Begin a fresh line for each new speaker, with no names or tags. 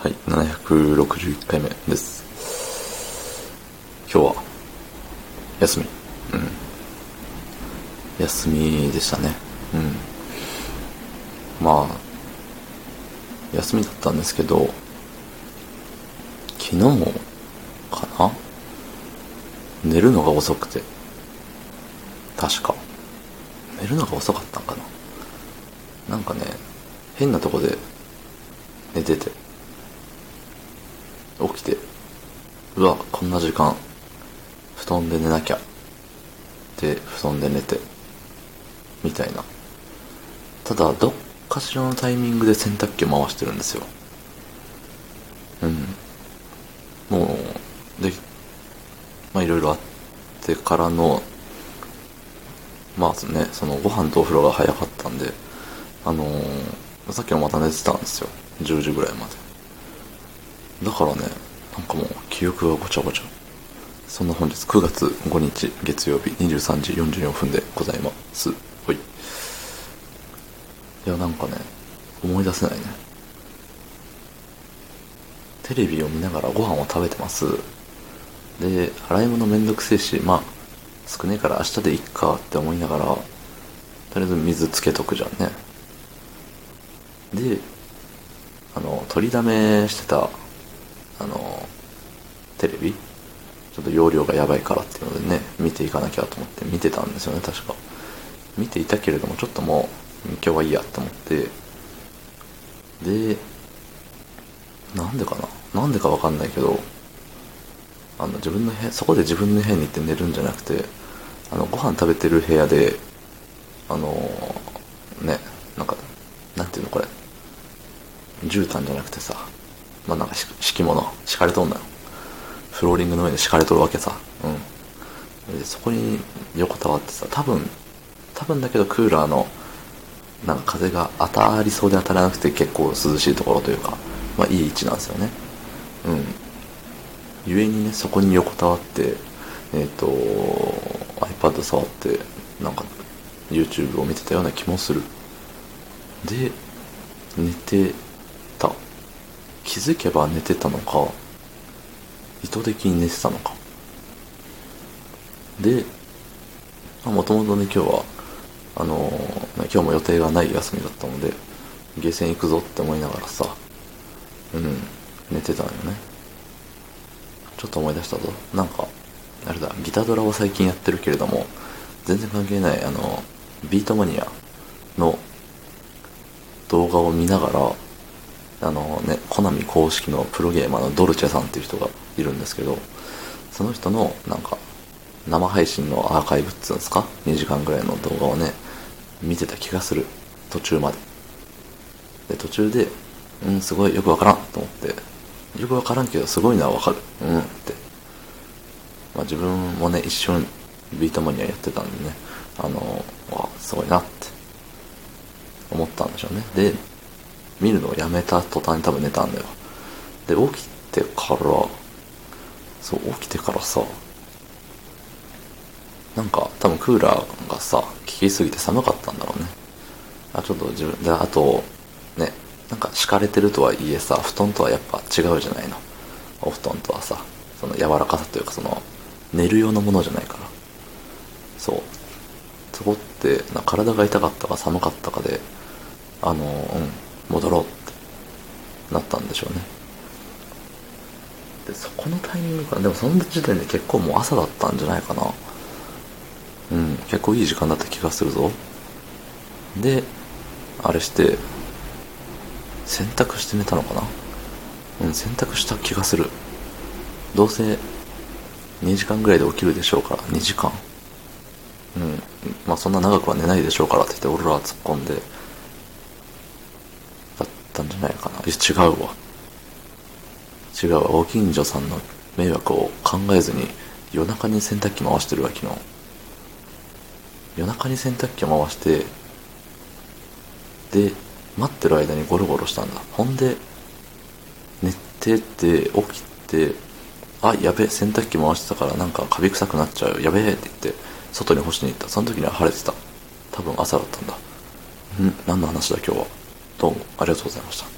はい、761回目です。今日は、休み。うん。休みでしたね。うん。まあ、休みだったんですけど、昨日かな？寝るのが遅くて。確か。寝るのが遅かったんかななんかね、変なとこで寝てて。起きて、うわ、こんな時間、布団で寝なきゃ。で、布団で寝て、みたいな。ただ、どっかしらのタイミングで洗濯機を回してるんですよ。うん。もう、で、まあいろいろあってからの、まあね、そのご飯とお風呂が早かったんで、あのー、さっきもまた寝てたんですよ。10時ぐらいまで。だからね、なんかもう記憶がごちゃごちゃ。そんな本日9月5日月曜日23時44分でございます。ほい。いや、なんかね、思い出せないね。テレビを見ながらご飯を食べてます。で、洗い物めんどくせえし、まあ、少ねえから明日でいっかって思いながら、とりあえず水つけとくじゃんね。で、あの、取りだめしてた、あの、テレビ？ちょっと容量がやばいからっていうのでね、見ていかなきゃと思って見てたんですよね、確か。見ていたけれども、ちょっともう、今日はいいやと思って、で、なんでかな？なんでかわかんないけど、あの、自分の部屋、そこで自分の部屋に行って寝るんじゃなくて、あの、ご飯食べてる部屋で、あの、ね、なんか、なんていうのこれ、絨毯じゃなくてさ、まあなんか敷物、敷かれとんだよ。フローリングの上で敷かれとるわけさ。うん。で、そこに横たわってさ、多分、多分だけどクーラーの、なんか風が当たりそうで当たらなくて結構涼しいところというか、まあいい位置なんですよね。うん。ゆえにね、そこに横たわって、えっ、と、iPad 触って、なんか、YouTube を見てたような気もする。で、寝て。気づけば寝てたのか、意図的に寝てたのか。で、もともとね、今日は、あのー今日も予定がない休みだったので、ゲーセン行くぞって思いながらさ、うん、寝てたのよね。ちょっと思い出したぞ。なんか、あれだ、ギタードラを最近やってるけれども、全然関係ない、あの、ビートマニアの動画を見ながら、あのね、コナミ公式のプロゲーマーのドルチェさんっていう人がいるんですけど、その人の、なんか、生配信のアーカイブっつうんですか ?2 時間ぐらいの動画をね、見てた気がする。途中まで。で、途中で、うん、すごいよくわからんと思って、よくわからんけど、すごいのはわかる。うんって。まあ自分もね、一瞬ビートマニアやってたんでね、あの、わ、すごいなって思ったんでしょうね。で、見るのをやめた途端に多分寝たんだよ。で、起きてから、そう、起きてからさ、なんか多分クーラーがさ、効きすぎて寒かったんだろうね。あ、ちょっと自分、で、あと、ね、なんか敷かれてるとはいえさ、布団とはやっぱ違うじゃないの。お布団とはさ、その柔らかさというかその、寝る用のものじゃないから。そう。そこって、な体が痛かったか寒かったかで、あの、うん、戻ろうってなったんでしょうね。で、そこのタイミングかなでもその時点で結構もう朝だったんじゃないかな。うん、結構いい時間だった気がするぞ。で、あれして、洗濯して寝たのかなうん、洗濯した気がする。どうせ、2時間ぐらいで起きるでしょうから、2時間。うん、まあそんな長くは寝ないでしょうからって言って、俺らは突っ込んで、じゃないかな。いや、違うわ。違うわ。ご近所さんの迷惑を考えずに、夜中に洗濯機回してるわ、昨日。夜中に洗濯機を回して、で、待ってる間にゴロゴロしたんだ。ほんで、寝てて、起きて、あ、やべえ、洗濯機回してたからなんかカビ臭くなっちゃう。やべえって言って、外に干しに行った。その時には晴れてた。多分朝だったんだ。ん？何の話だ今日は？どうもありがとうございました。